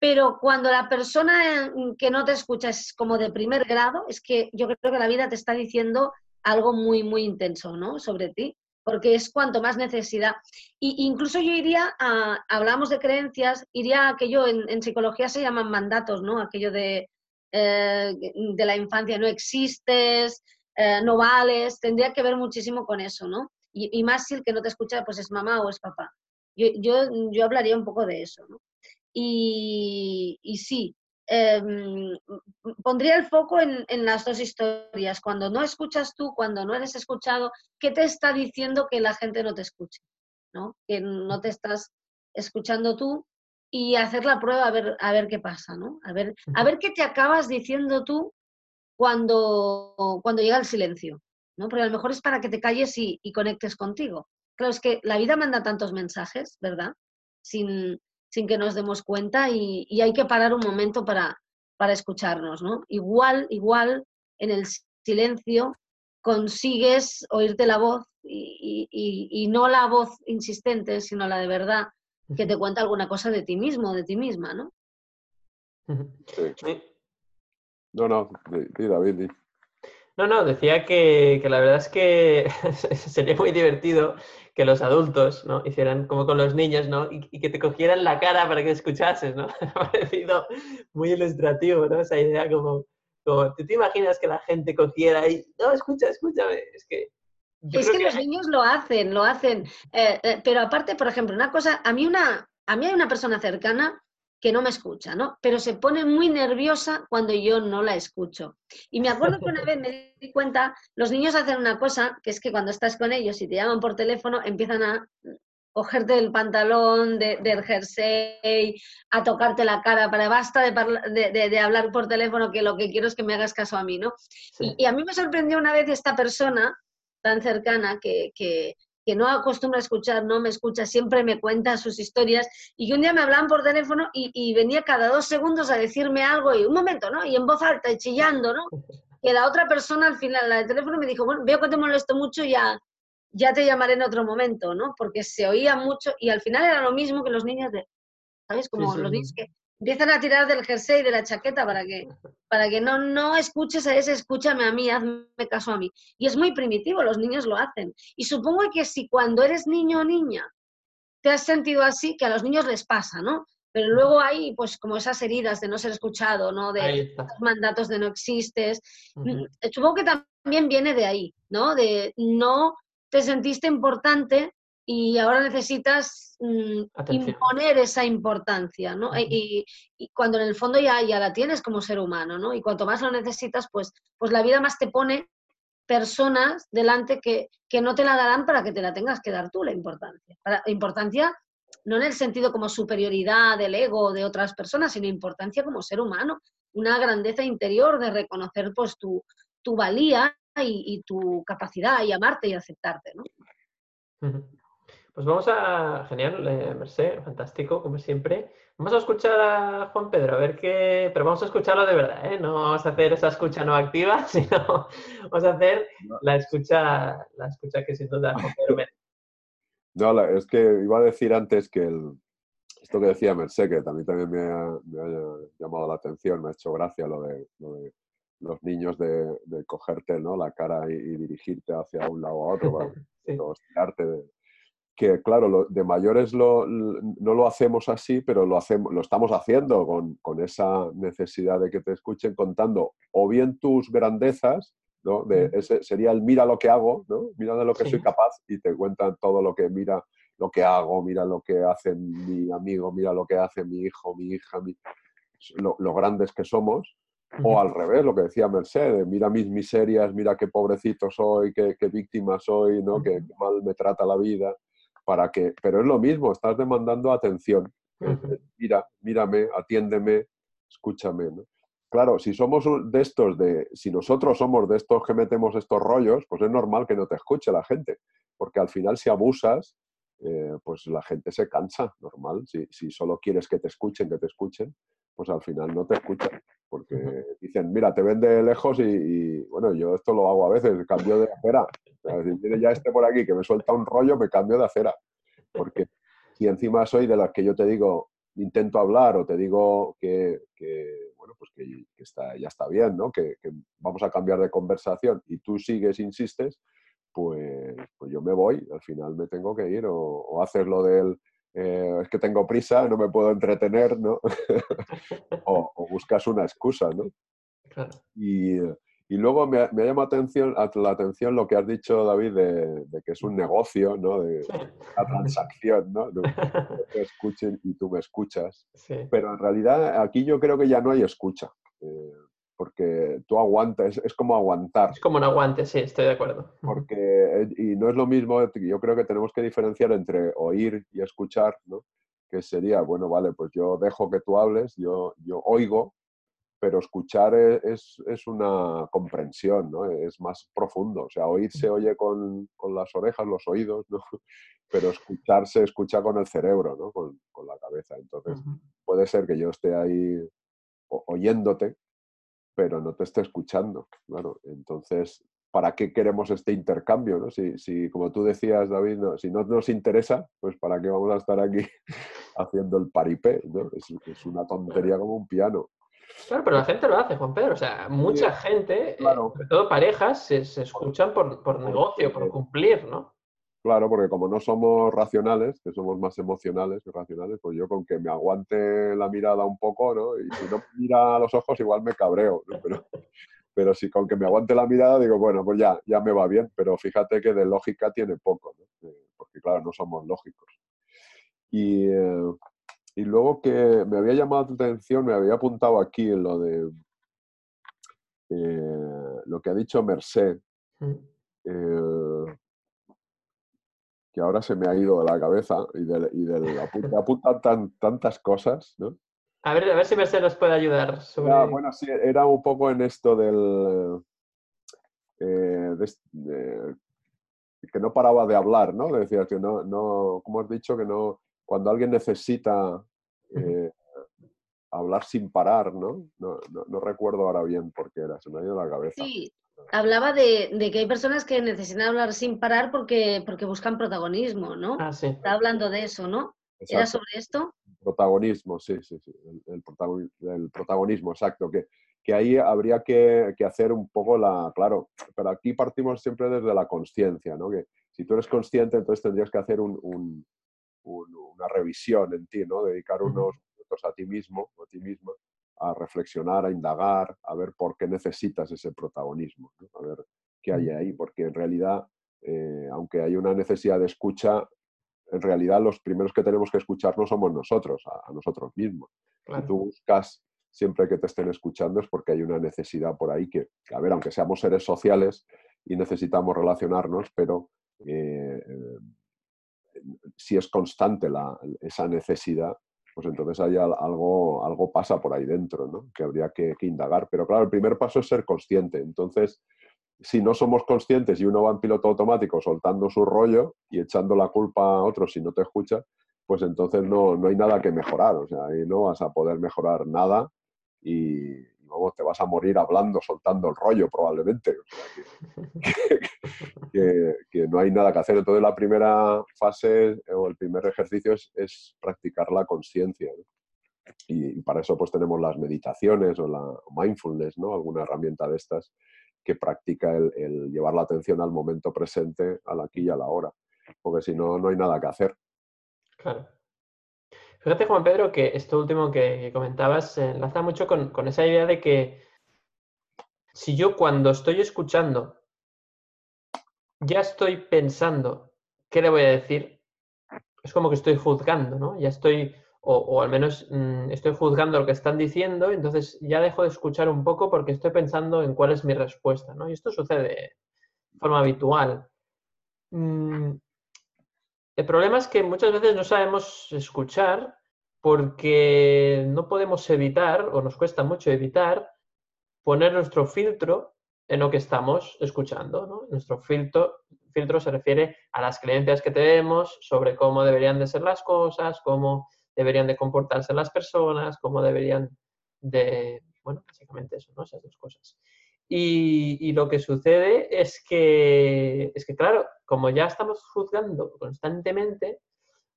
Pero cuando la persona que no te escucha es como de primer grado, es que yo creo que la vida te está diciendo algo muy, muy intenso, ¿no? Sobre ti, porque es cuanto más necesidad. Y incluso yo iría a, hablamos de creencias, iría a aquello, en, psicología se llaman mandatos, ¿no? Aquello de, eh, de la infancia, no existes, eh, no vales, tendría que ver muchísimo con eso, ¿no? Y, más si el que no te escucha, pues es mamá o es papá. Yo, yo, yo hablaría un poco de eso. Y, y sí, Em, pondría el foco en, las dos historias. Cuando no escuchas tú, cuando no eres escuchado, ¿qué te está diciendo que la gente no te escuche? ¿no? Que no te estás escuchando tú y hacer la prueba a ver, a ver qué pasa, ¿no? A ver, a ver qué te acabas diciendo tú cuando, cuando llega el silencio, ¿no? Porque a lo mejor es para que te calles y, conectes contigo. Claro, es que la vida manda tantos mensajes, ¿verdad? Sin, sin que nos demos cuenta y, hay que parar un momento para, para escucharnos, ¿no? Igual, igual, en el silencio consigues oírte la voz y, y, no la voz insistente, sino la de verdad, que te cuenta alguna cosa de ti mismo, de ti misma, ¿no? Sí. No, no, sí, David. No, no, decía que, la verdad es que sería muy divertido que los adultos ¿no? hicieran como con los niños ¿no? y, que te cogieran la cara para que escuchases, ¿no? Me ha parecido muy ilustrativo, ¿no? Esa idea como, como ¿tú te imaginas que la gente cogiera y, no, escucha, escúchame, es que... Es que, los niños lo hacen, lo hacen. Eh, eh, pero aparte, por ejemplo, una cosa, a mí, una, a mí hay una persona cercana que no me escucha, ¿no? Pero se pone muy nerviosa cuando yo no la escucho. Y me acuerdo que una vez me di cuenta, los niños hacen una cosa, que es que cuando estás con ellos y te llaman por teléfono, empiezan a cogerte el pantalón, del jersey, a tocarte la cara, para basta de, hablar por teléfono, que lo que quiero es que me hagas caso a mí, ¿no? Y, a mí me sorprendió una vez esta persona tan cercana que, que no acostumbra a escuchar, no me escucha, siempre me cuenta sus historias y que un día me hablaban por teléfono y, venía cada dos segundos a decirme algo y un momento, ¿no? Y en voz alta y chillando, ¿no? Que la otra persona al final, la de teléfono, me dijo, bueno, veo que te molesto mucho, ya, ya te llamaré en otro momento, ¿no? Porque se oía mucho y al final era lo mismo que los niños de, ¿sabes? Como los niños que empiezan a tirar del jersey, de la chaqueta, para que, para que no, no escuches a ese, escúchame a mí, hazme caso a mí. Y es muy primitivo, los niños lo hacen. Y supongo que si cuando eres niño o niña te has sentido así, que a los niños les pasa, ¿no? Pero luego hay, pues, como esas heridas de no ser escuchado, ¿no? De mandatos de no existes. Mm, supongo que también viene de ahí, ¿no? De no te sentiste importante y ahora necesitas mm, imponer esa importancia, ¿no? y, cuando en el fondo ya, ya la tienes como ser humano, ¿no? Y cuanto más lo necesitas, pues, pues la vida más te pone personas delante que, que no te la darán para que te la tengas que dar tú la importancia. Importancia no en el sentido como superioridad del ego de otras personas, sino importancia como ser humano, una grandeza interior de reconocer pues tu, tu valía y, y, tu capacidad y amarte y aceptarte, ¿no? Pues vamos a, genial, eh, Merced, fantástico, como siempre. Vamos a escuchar a Juan Pedro, a ver qué, pero vamos a escucharlo de verdad, ¿eh? No vamos a hacer esa escucha no activa, sino vamos a hacer la escucha, la escucha que sin duda Juan Pedro No, es que iba a decir antes que el, esto que decía Merced, que también, también me, ha, llamado la atención, me ha hecho gracia lo de, los niños de, cogerte ¿no? la cara y, dirigirte hacia un lado a otro, para de, que claro, de mayores no lo hacemos así, pero lo, hacemos, lo estamos haciendo con, esa necesidad de que te escuchen contando o bien tus grandezas, ¿no? De ese, sería el mira lo que hago, ¿no? Mira de lo que soy capaz y te cuentan todo lo que mira lo que hago, mira lo que hace mi amigo, mira lo que hace mi hijo, mi hija, lo, grandes que somos. O al revés, lo que decía Mercedes, mira mis miserias, mira qué pobrecito soy, qué, qué víctima soy, ¿no? qué mal me trata la vida para que, pero es lo mismo, estás demandando atención. Mira, mírame, atiéndeme, escúchame. Claro, si somos de estos, de, si nosotros somos de estos que metemos estos rollos, pues es normal que no te escuche la gente, porque al final si abusas, eh, pues la gente se cansa, normal. Si, si, solo quieres que te escuchen, que te escuchen, pues al final no te escuchan, porque dicen, mira, te ven de lejos y, bueno, yo esto lo hago a veces, cambio de acera. Si tiene ya este por aquí que me suelta un rollo, me cambio de acera. Porque si encima soy de las que yo te digo, intento hablar o te digo que, bueno, pues que, está, ya está bien, ¿no? Que, vamos a cambiar de conversación y tú sigues, insistes, pues, pues yo me voy, al final me tengo que ir o, o haces lo del eh, es que tengo prisa, no me puedo entretener, ¿no? o, buscas una excusa, ¿no? Y, luego me, me llama atención, la atención lo que has dicho, David, de, que es un negocio, ¿no? De la transacción, ¿no? De, que escuchen y tú me escuchas. Pero en realidad aquí yo creo que ya no hay escucha. Eh, porque tú aguantas, es, como aguantar. Es como un aguante, sí, estoy de acuerdo. Porque, eh, y no es lo mismo, yo creo que tenemos que diferenciar entre oír y escuchar, ¿no? Que sería, bueno, vale, pues yo dejo que tú hables, yo, yo oigo, pero escuchar e, es, una comprensión, ¿no? Es más profundo. O sea, oír se oye con, las orejas, los oídos, ¿no? Pero escuchar se escucha con el cerebro, ¿no? Con, la cabeza. Entonces, puede ser que yo esté ahí oyéndote, pero no te esté escuchando, claro. Entonces, ¿para qué queremos este intercambio? ¿no? Si, si, como tú decías, David, si no nos interesa, pues ¿para qué vamos a estar aquí haciendo el paripé? ¿no? Es, una tontería como un piano. Claro, pero la gente lo hace, Juan Pedro. O sea, mucha gente, eh, sobre todo parejas, se, escuchan por, por negocio, por cumplir, ¿no? Claro, porque como no somos racionales, que somos más emocionales que racionales, pues yo con que me aguante la mirada un poco, ¿no? Y si no mira a los ojos, igual me cabreo, ¿no? Pero, pero si con que me aguante la mirada, digo, bueno, pues ya, ya me va bien, pero fíjate que de lógica tiene poco, ¿no? Eh, porque claro, no somos lógicos. Y, eh, y, luego que me había llamado tu atención, me había apuntado aquí en lo de eh, lo que ha dicho Merced, mm. Que ahora se me ha ido de la cabeza y de, y apunta, apunta tan, tantas cosas, ¿no? A ver, a ver si Mercedes nos puede ayudar. Sobre... bueno, sí, era un poco en esto del... Eh, que no paraba de hablar, ¿no? Decía que no, no, como has dicho, que no, cuando alguien necesita eh, hablar sin parar, ¿no? No, ¿no? recuerdo ahora bien por qué era, se me ha ido la cabeza. Sí, hablaba de, de, que hay personas que necesitan hablar sin parar porque, porque buscan protagonismo, ¿no? Ah, sí. Está hablando de eso, ¿no? ¿Era sobre esto? Protagonismo, sí, sí, sí. El, protagonismo, exacto. Que, que ahí habría que, que, hacer un poco la. Claro, pero aquí partimos siempre desde la conciencia, ¿no? Que si tú eres consciente, entonces tendrías que hacer un, un, una revisión en ti, ¿no? Dedicar unos minutos a ti mismo a ti misma a reflexionar, a indagar, a ver por qué necesitas ese protagonismo, a ver qué hay ahí, porque en realidad, eh, aunque hay una necesidad de escucha, en realidad los primeros que tenemos que escuchar no somos nosotros, a, nosotros mismos. Si tú buscas siempre que te estén escuchando es porque hay una necesidad por ahí que, a ver, aunque seamos seres sociales y necesitamos relacionarnos, pero eh, eh, si es constante esa necesidad, pues entonces hay algo, algo pasa por ahí dentro, ¿no? que habría que, indagar. Pero claro, el primer paso es ser consciente. Entonces, si no somos conscientes y uno va en piloto automático soltando su rollo y echando la culpa a otros si no te escucha, pues entonces no, no hay nada que mejorar. O sea, ahí no vas a poder mejorar nada y te vas a morir hablando, soltando el rollo probablemente. que, no hay nada que hacer. Entonces la primera fase o el primer ejercicio es, practicar la conciencia. Y, para eso pues tenemos las meditaciones o la mindfulness, ¿no? Alguna herramienta de estas que practica el, llevar la atención al momento presente, al aquí y a la hora, porque si no, no hay nada que hacer. Claro. Fíjate, Juan Pedro, que esto último que comentabas se enlaza mucho con, esa idea de que si yo cuando estoy escuchando ya estoy pensando qué le voy a decir, es como que estoy juzgando, ¿no? Ya estoy o, al menos mm, estoy juzgando lo que están diciendo, entonces ya dejo de escuchar un poco porque estoy pensando en cuál es mi respuesta, ¿no? Y esto sucede de forma habitual. Mm, el problema es que muchas veces no sabemos escuchar porque no podemos evitar, o nos cuesta mucho evitar, poner nuestro filtro en lo que estamos escuchando. ¿no? Nuestro filtro, filtro se refiere a las creencias que tenemos sobre cómo deberían de ser las cosas, cómo deberían de comportarse las personas, cómo deberían de, bueno, básicamente eso, ¿no? Esas dos cosas. Y, lo que sucede es que, es que, claro, como ya estamos juzgando constantemente,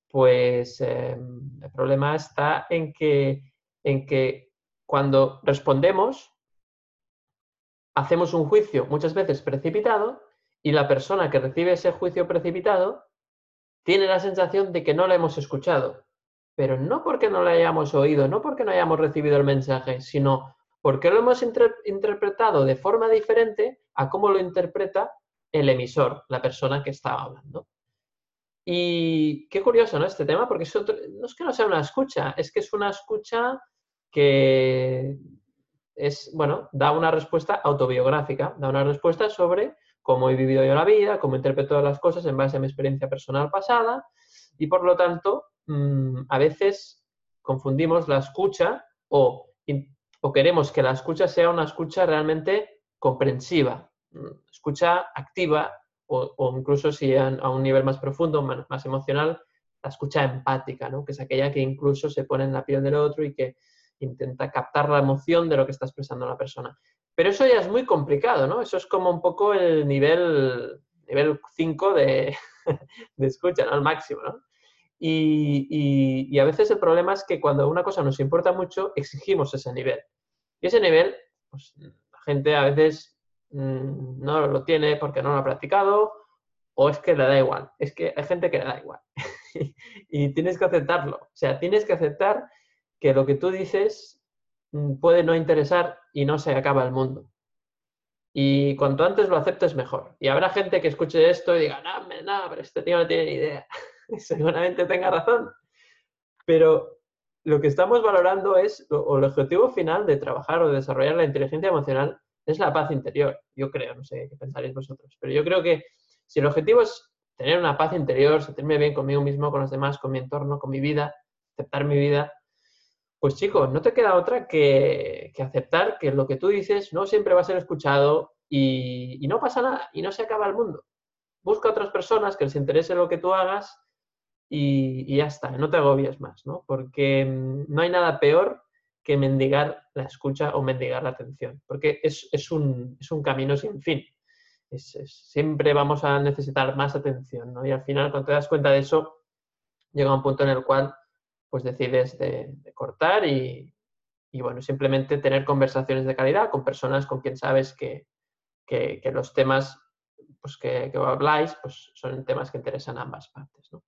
pues em, el problema está en que, en que cuando respondemos, hacemos un juicio muchas veces precipitado y la persona que recibe ese juicio precipitado tiene la sensación de que no la hemos escuchado. Pero no porque no lo hayamos oído, no porque no hayamos recibido el mensaje, sino porque lo hemos interpretado de forma diferente a cómo lo interpreta el emisor, la persona que está hablando. Y qué curioso, ¿no? Este tema, porque no es que no sea una escucha, es que es una escucha que es, bueno, da una respuesta autobiográfica, da una respuesta sobre cómo he vivido yo la vida, cómo interpreto las cosas en base a mi experiencia personal pasada y por lo tanto Mm, a veces confundimos la escucha o, o queremos que la escucha sea una escucha realmente comprensiva, escucha activa o, incluso si a, un nivel más profundo, más, emocional, la escucha empática, ¿no? que es aquella que incluso se pone en la piel del otro y que intenta captar la emoción de lo que está expresando la persona. Pero eso ya es muy complicado, ¿no? Eso es como un poco el nivel, nivel 5 de, de escucha, ¿no? El máximo, ¿no? Y, a veces el problema es que cuando una cosa nos importa mucho, exigimos ese nivel. Y ese nivel, pues la gente a veces mm, no lo tiene porque no lo ha practicado o es que le da igual. Es que hay gente que le da igual. y tienes que aceptarlo. O sea, tienes que aceptar que lo que tú dices mm, puede no interesar y no se acaba el mundo. Y cuanto antes lo aceptes, mejor. Y habrá gente que escuche esto y diga, no, no, pero este tío no tiene ni idea. seguramente tenga razón. Pero lo que estamos valorando es, o el objetivo final de trabajar o de desarrollar la inteligencia emocional es la paz interior. Yo creo, no sé qué pensaréis vosotros, pero yo creo que si el objetivo es tener una paz interior, sentirme bien conmigo mismo, con los demás, con mi entorno, con mi vida, aceptar mi vida, pues chicos, no te queda otra que, aceptar que lo que tú dices no siempre va a ser escuchado y, y, no pasa nada y no se acaba el mundo. Busca otras personas que les interese lo que tú hagas y, ya está, no te agobies más, ¿no? Porque mm, no hay nada peor que mendigar la escucha o mendigar la atención, porque es, un, camino sin fin. siempre vamos a necesitar más atención, ¿no? Y al final, cuando te das cuenta de eso, llega un punto en el cual pues decides de, cortar y, bueno, simplemente tener conversaciones de calidad con personas con quien sabes que, los temas pues que, que habláis pues son temas que interesan a ambas partes, ¿no?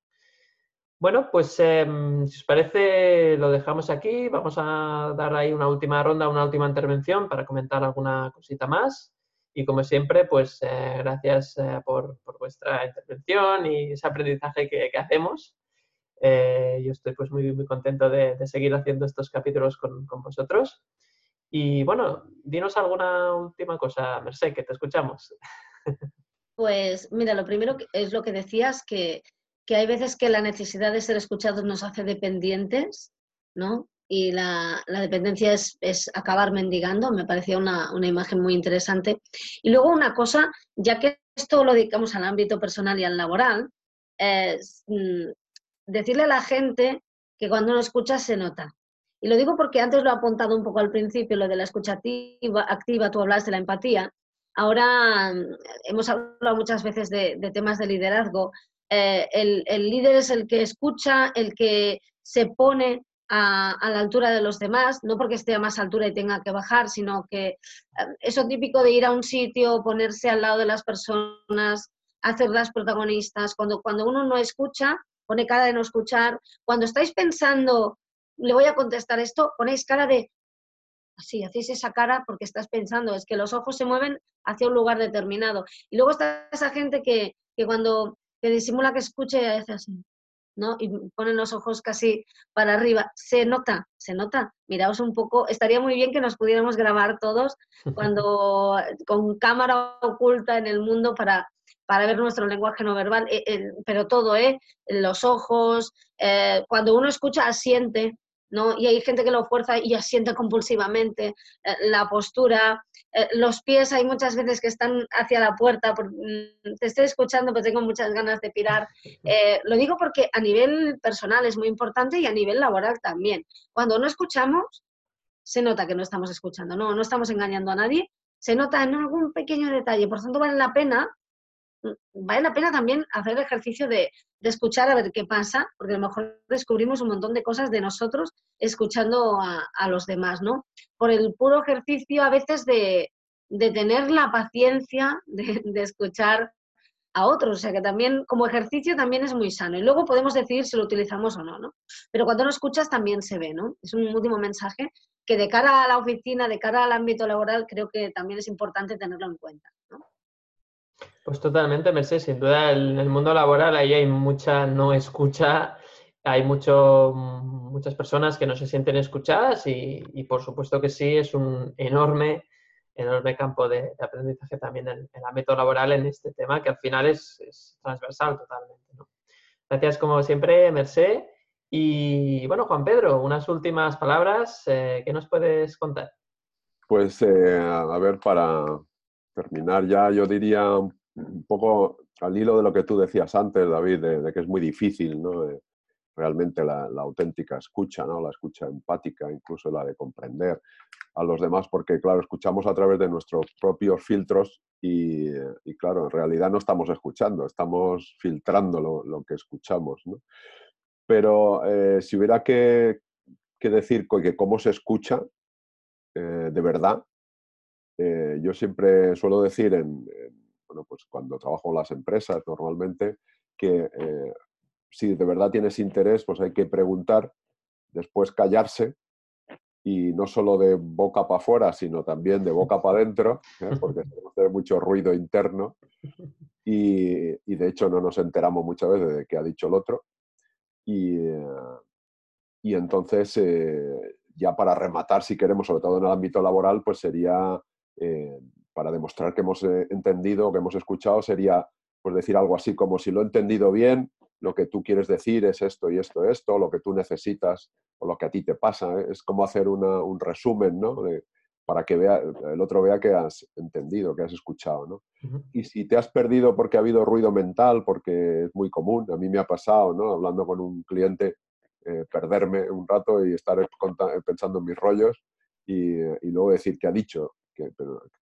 Bueno, pues em, si os parece, lo dejamos aquí. Vamos a dar ahí una última ronda, una última intervención para comentar alguna cosita más. Y como siempre, pues eh, gracias eh, por, vuestra intervención y ese aprendizaje que, hacemos. Eh, yo estoy pues muy, muy contento de, seguir haciendo estos capítulos con, con, vosotros. Y bueno, dinos alguna última cosa, Merced, que te escuchamos. Pues mira, lo primero es lo que decías, que que hay veces que la necesidad de ser escuchados nos hace dependientes, ¿no? Y la, dependencia es, acabar mendigando, me parecía una, imagen muy interesante. Y luego una cosa, ya que esto lo dedicamos al ámbito personal y al laboral, es mm, decirle a la gente que cuando uno escucha se nota. Y lo digo porque antes lo he apuntado un poco al principio, lo de la escucha activa, activa tú hablas de la empatía. Ahora mm, hemos hablado muchas veces de temas de liderazgo eh, el, líder es el que escucha, el que se pone a, la altura de los demás, no porque esté a más altura y tenga que bajar, sino que eh, eso típico de ir a un sitio, ponerse al lado de las personas, hacerlas protagonistas. Cuando, cuando uno no escucha, pone cara de no escuchar. Cuando estáis pensando, le voy a contestar esto, ponéis cara de así, hacéis esa cara porque estás pensando, es que los ojos se mueven hacia un lugar determinado. Y luego está esa gente que, que cuando que disimula que escuche y hace así, ¿no? Y ponen los ojos casi para arriba. Se nota, se nota. Miraos un poco, estaría muy bien que nos pudiéramos grabar todos cuando con cámara oculta en el mundo para, para ver nuestro lenguaje no verbal, eh, eh, pero todo, ¿eh? Los ojos, eh, cuando uno escucha, asiente, ¿no? Y hay gente que lo fuerza y asiente compulsivamente, la postura, eh, los pies, hay muchas veces que están hacia la puerta, mm, te estoy escuchando, pero tengo muchas ganas de pirar. Eh, lo digo porque a nivel personal es muy importante y a nivel laboral también. Cuando no escuchamos, se nota que no estamos escuchando, no, no estamos engañando a nadie, se nota en algún pequeño detalle, por tanto vale la pena vale la pena también hacer el ejercicio de, escuchar a ver qué pasa, porque a lo mejor descubrimos un montón de cosas de nosotros escuchando a, los demás, ¿no? Por el puro ejercicio a veces de, tener la paciencia de, escuchar a otros, o sea que también como ejercicio también es muy sano y luego podemos decidir si lo utilizamos o no, ¿no? Pero cuando no escuchas también se ve, ¿no? Es un último mensaje que de cara a la oficina, de cara al ámbito laboral, creo que también es importante tenerlo en cuenta. Pues totalmente, Mercedes. Sin duda, en el mundo laboral ahí hay mucha no escucha, hay mucho, muchas personas que no se sienten escuchadas y, por supuesto que sí, es un enorme, enorme campo de, aprendizaje también en, el ámbito laboral en este tema, que al final es, transversal totalmente. Gracias como siempre, Merced. Y bueno, Juan Pedro, unas últimas palabras, eh, ¿qué nos puedes contar? Pues, eh, a ver, para terminar ya, yo diría un poco al hilo de lo que tú decías antes, David, de, que es muy difícil, ¿no? Realmente la, auténtica escucha, ¿no? La escucha empática, incluso la de comprender a los demás, porque, claro, escuchamos a través de nuestros propios filtros y, claro, en realidad no estamos escuchando, estamos filtrando lo, que escuchamos, ¿no? Pero eh, si hubiera que, decir que cómo se escucha eh, de verdad, eh, yo siempre suelo decir en bueno, pues cuando trabajo en las empresas normalmente, que si de verdad tienes interés, pues hay que preguntar, después callarse y no solo de boca para afuera, sino también de boca para adentro, ¿eh? porque tenemos mucho ruido interno y, de hecho no nos enteramos muchas veces de qué ha dicho el otro. Y, eh, y entonces, ya para rematar, si queremos, sobre todo en el ámbito laboral, pues sería para demostrar que hemos eh, entendido, que hemos escuchado, sería pues decir algo así como si lo he entendido bien, lo que tú quieres decir es esto y esto, esto, lo que tú necesitas o lo que a ti te pasa. ¿eh? Es como hacer un resumen, ¿no? para que vea, el otro vea que has entendido, que has escuchado. ¿no? Y si te has perdido porque ha habido ruido mental, porque es muy común, a mí me ha pasado, ¿no? hablando con un cliente, eh, perderme un rato y estar pensando en mis rollos y, y luego decir qué ha dicho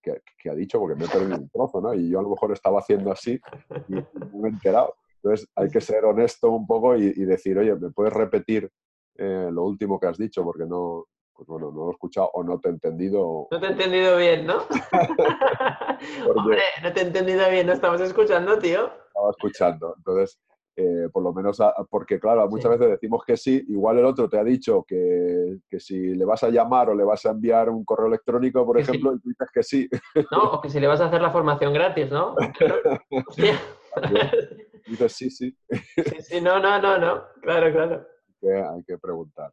que, ha dicho, porque me he perdido un trozo, ¿no? Y yo a lo mejor estaba haciendo así y no me he enterado. Entonces hay que ser honesto un poco y, decir, oye, ¿me puedes repetir eh, lo último que has dicho? Porque no, pues bueno, no lo he escuchado o no te he entendido. No te he entendido bien, ¿no? Hombre, no te he entendido bien, no estamos escuchando, tío. Estaba escuchando. Entonces, eh, por lo menos, porque claro, muchas veces decimos que sí, igual el otro te ha dicho que, que, si le vas a llamar o le vas a enviar un correo electrónico, por ejemplo, y tú dices que sí. No, o que si le vas a hacer la formación gratis, ¿no? sí, sí. Sí, sí, no, no, no, no, claro, claro. hay que preguntar.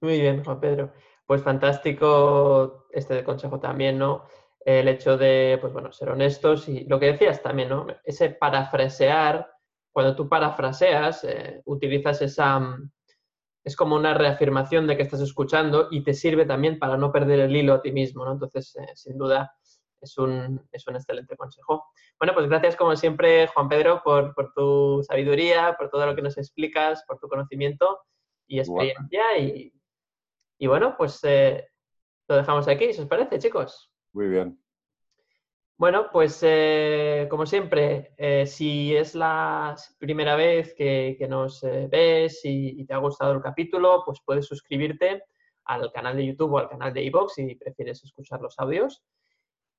Muy bien, Juan Pedro. Pues fantástico este consejo también, ¿no? El hecho de, pues bueno, ser honestos y lo que decías también, ¿no? Ese parafrasear cuando tú parafraseas, eh, utilizas esa... Mm, es como una reafirmación de que estás escuchando y te sirve también para no perder el hilo a ti mismo, ¿no? Entonces, eh, sin duda, es un, es un, excelente consejo. Bueno, pues gracias como siempre, Juan Pedro, por, por, tu sabiduría, por todo lo que nos explicas, por tu conocimiento y experiencia. Y, y, bueno, pues eh, lo dejamos aquí, si os parece, chicos. Muy bien. Bueno, pues eh, como siempre, eh, si es la primera vez que, nos eh, ves y, te ha gustado el capítulo, pues puedes suscribirte al canal de YouTube o al canal de iVoox si prefieres escuchar los audios.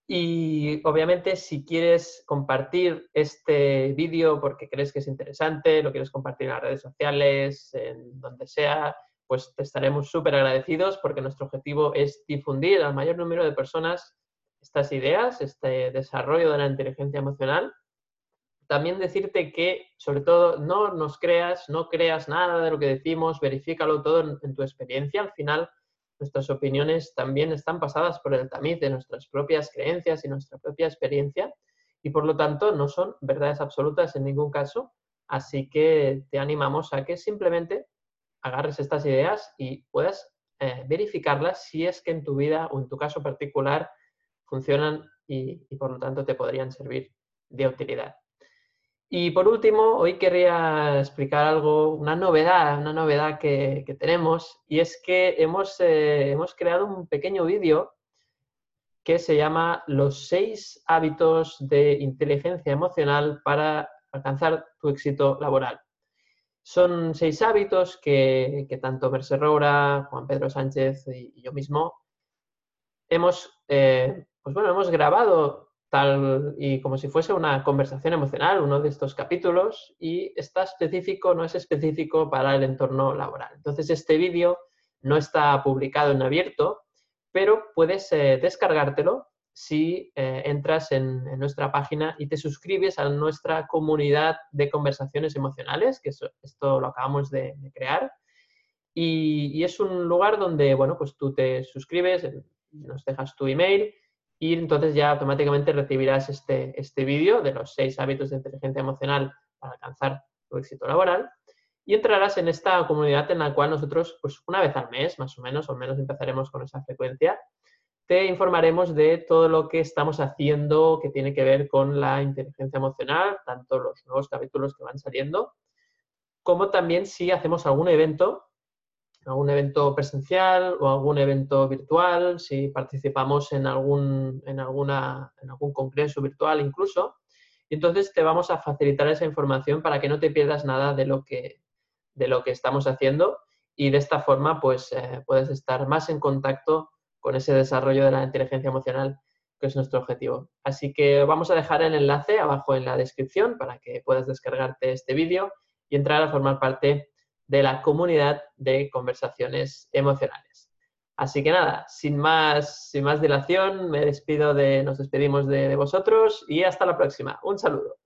Y obviamente si quieres compartir este vídeo porque crees que es interesante, lo quieres compartir en las redes sociales, en donde sea, pues te estaremos súper agradecidos porque nuestro objetivo es difundir al mayor número de personas estas ideas, este desarrollo de la inteligencia emocional. También decirte que, sobre todo, no nos creas, no creas nada de lo que decimos, verifícalo todo en, tu experiencia. Al final, nuestras opiniones también están pasadas por el tamiz de nuestras propias creencias y nuestra propia experiencia y por lo tanto no son verdades absolutas en ningún caso. Así que te animamos a que simplemente agarres estas ideas y puedas eh, verificarlas si es que en tu vida o en tu caso particular funcionan y, por lo tanto te podrían servir de utilidad. Y por último, hoy querría explicar algo, una novedad, una novedad que, tenemos, y es que hemos, eh, hemos creado un pequeño vídeo que se llama Los seis hábitos de inteligencia emocional para alcanzar tu éxito laboral. Son seis hábitos que, tanto Mercer Roura, Juan Pedro Sánchez y, yo mismo hemos eh, pues bueno, hemos grabado tal y como si fuese una conversación emocional, uno de estos capítulos, y está específico, no es específico para el entorno laboral. Entonces, este vídeo no está publicado en abierto, pero puedes eh, descargártelo si eh, entras en, nuestra página y te suscribes a nuestra comunidad de conversaciones emocionales, que esto lo acabamos de, crear. Y, y, es un lugar donde, bueno, pues tú te suscribes, nos dejas tu email y entonces ya automáticamente recibirás este, este vídeo de los seis hábitos de inteligencia emocional para alcanzar tu éxito laboral y entrarás en esta comunidad en la cual nosotros, pues una vez al mes, más o menos, o al menos empezaremos con esa frecuencia, te informaremos de todo lo que estamos haciendo que tiene que ver con la inteligencia emocional, tanto los nuevos capítulos que van saliendo, como también si hacemos algún evento, algún evento presencial o algún evento virtual, si participamos en algún, en alguna, en algún congreso virtual incluso. Y entonces te vamos a facilitar esa información para que no te pierdas nada de lo que, de lo que estamos haciendo y de esta forma pues eh, puedes estar más en contacto con ese desarrollo de la inteligencia emocional que es nuestro objetivo. Así que vamos a dejar el enlace abajo en la descripción para que puedas descargarte este vídeo y entrar a formar parte de la comunidad de conversaciones emocionales. Así que nada, sin más, sin más dilación, me despido de, nos despedimos de vosotros y hasta la próxima. Un saludo.